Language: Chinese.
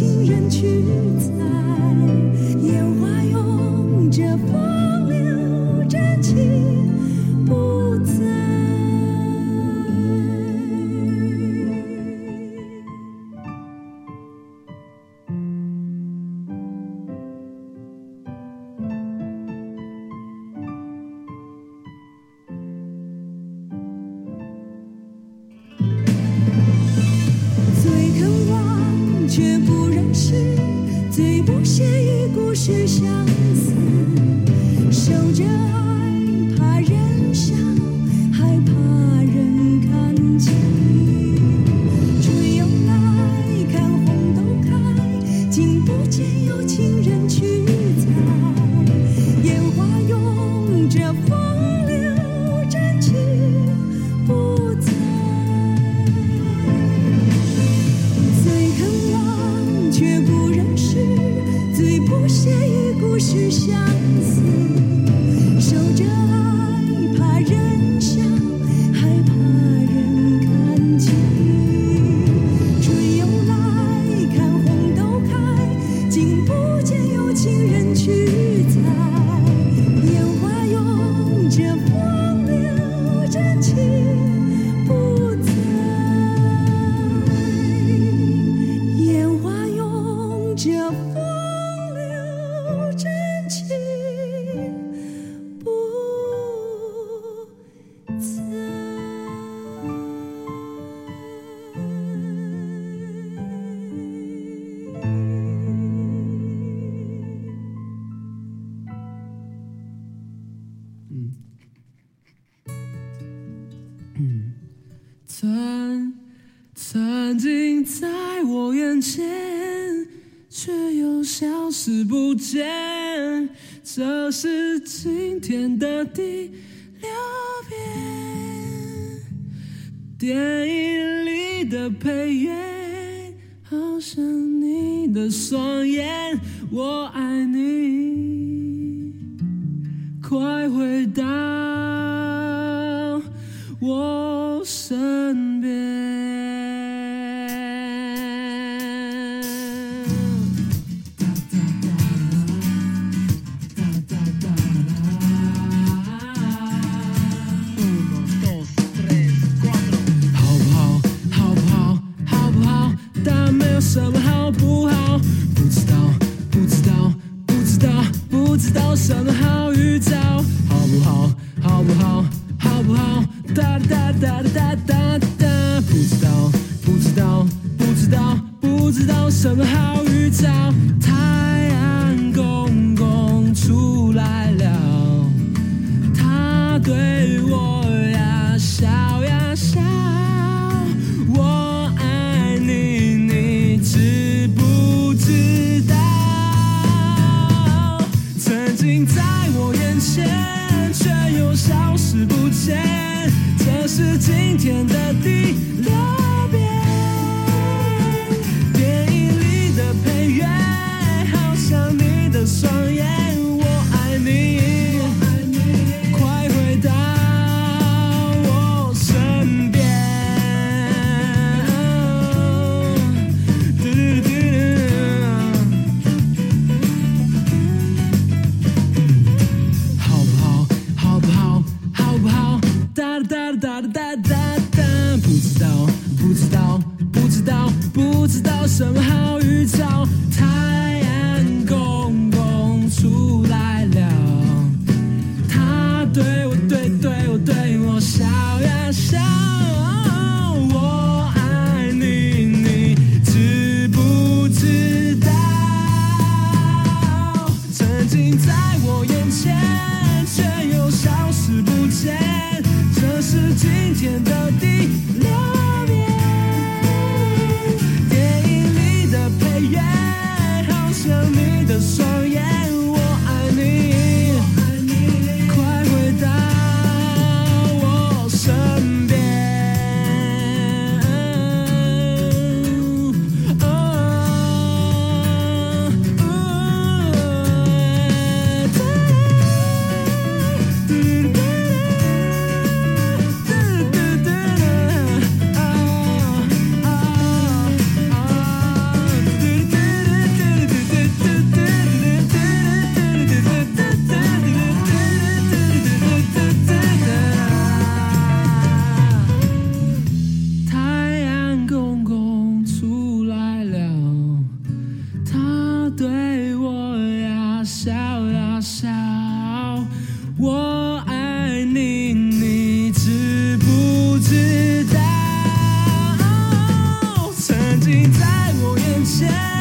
情人去曾曾经在我眼前却又消失不见这是今天的第六遍。电影里的配乐好像你的双眼我爱什么好不好？不知道不知道不知道不知道什么好预兆好不好？好不好？你在我眼前。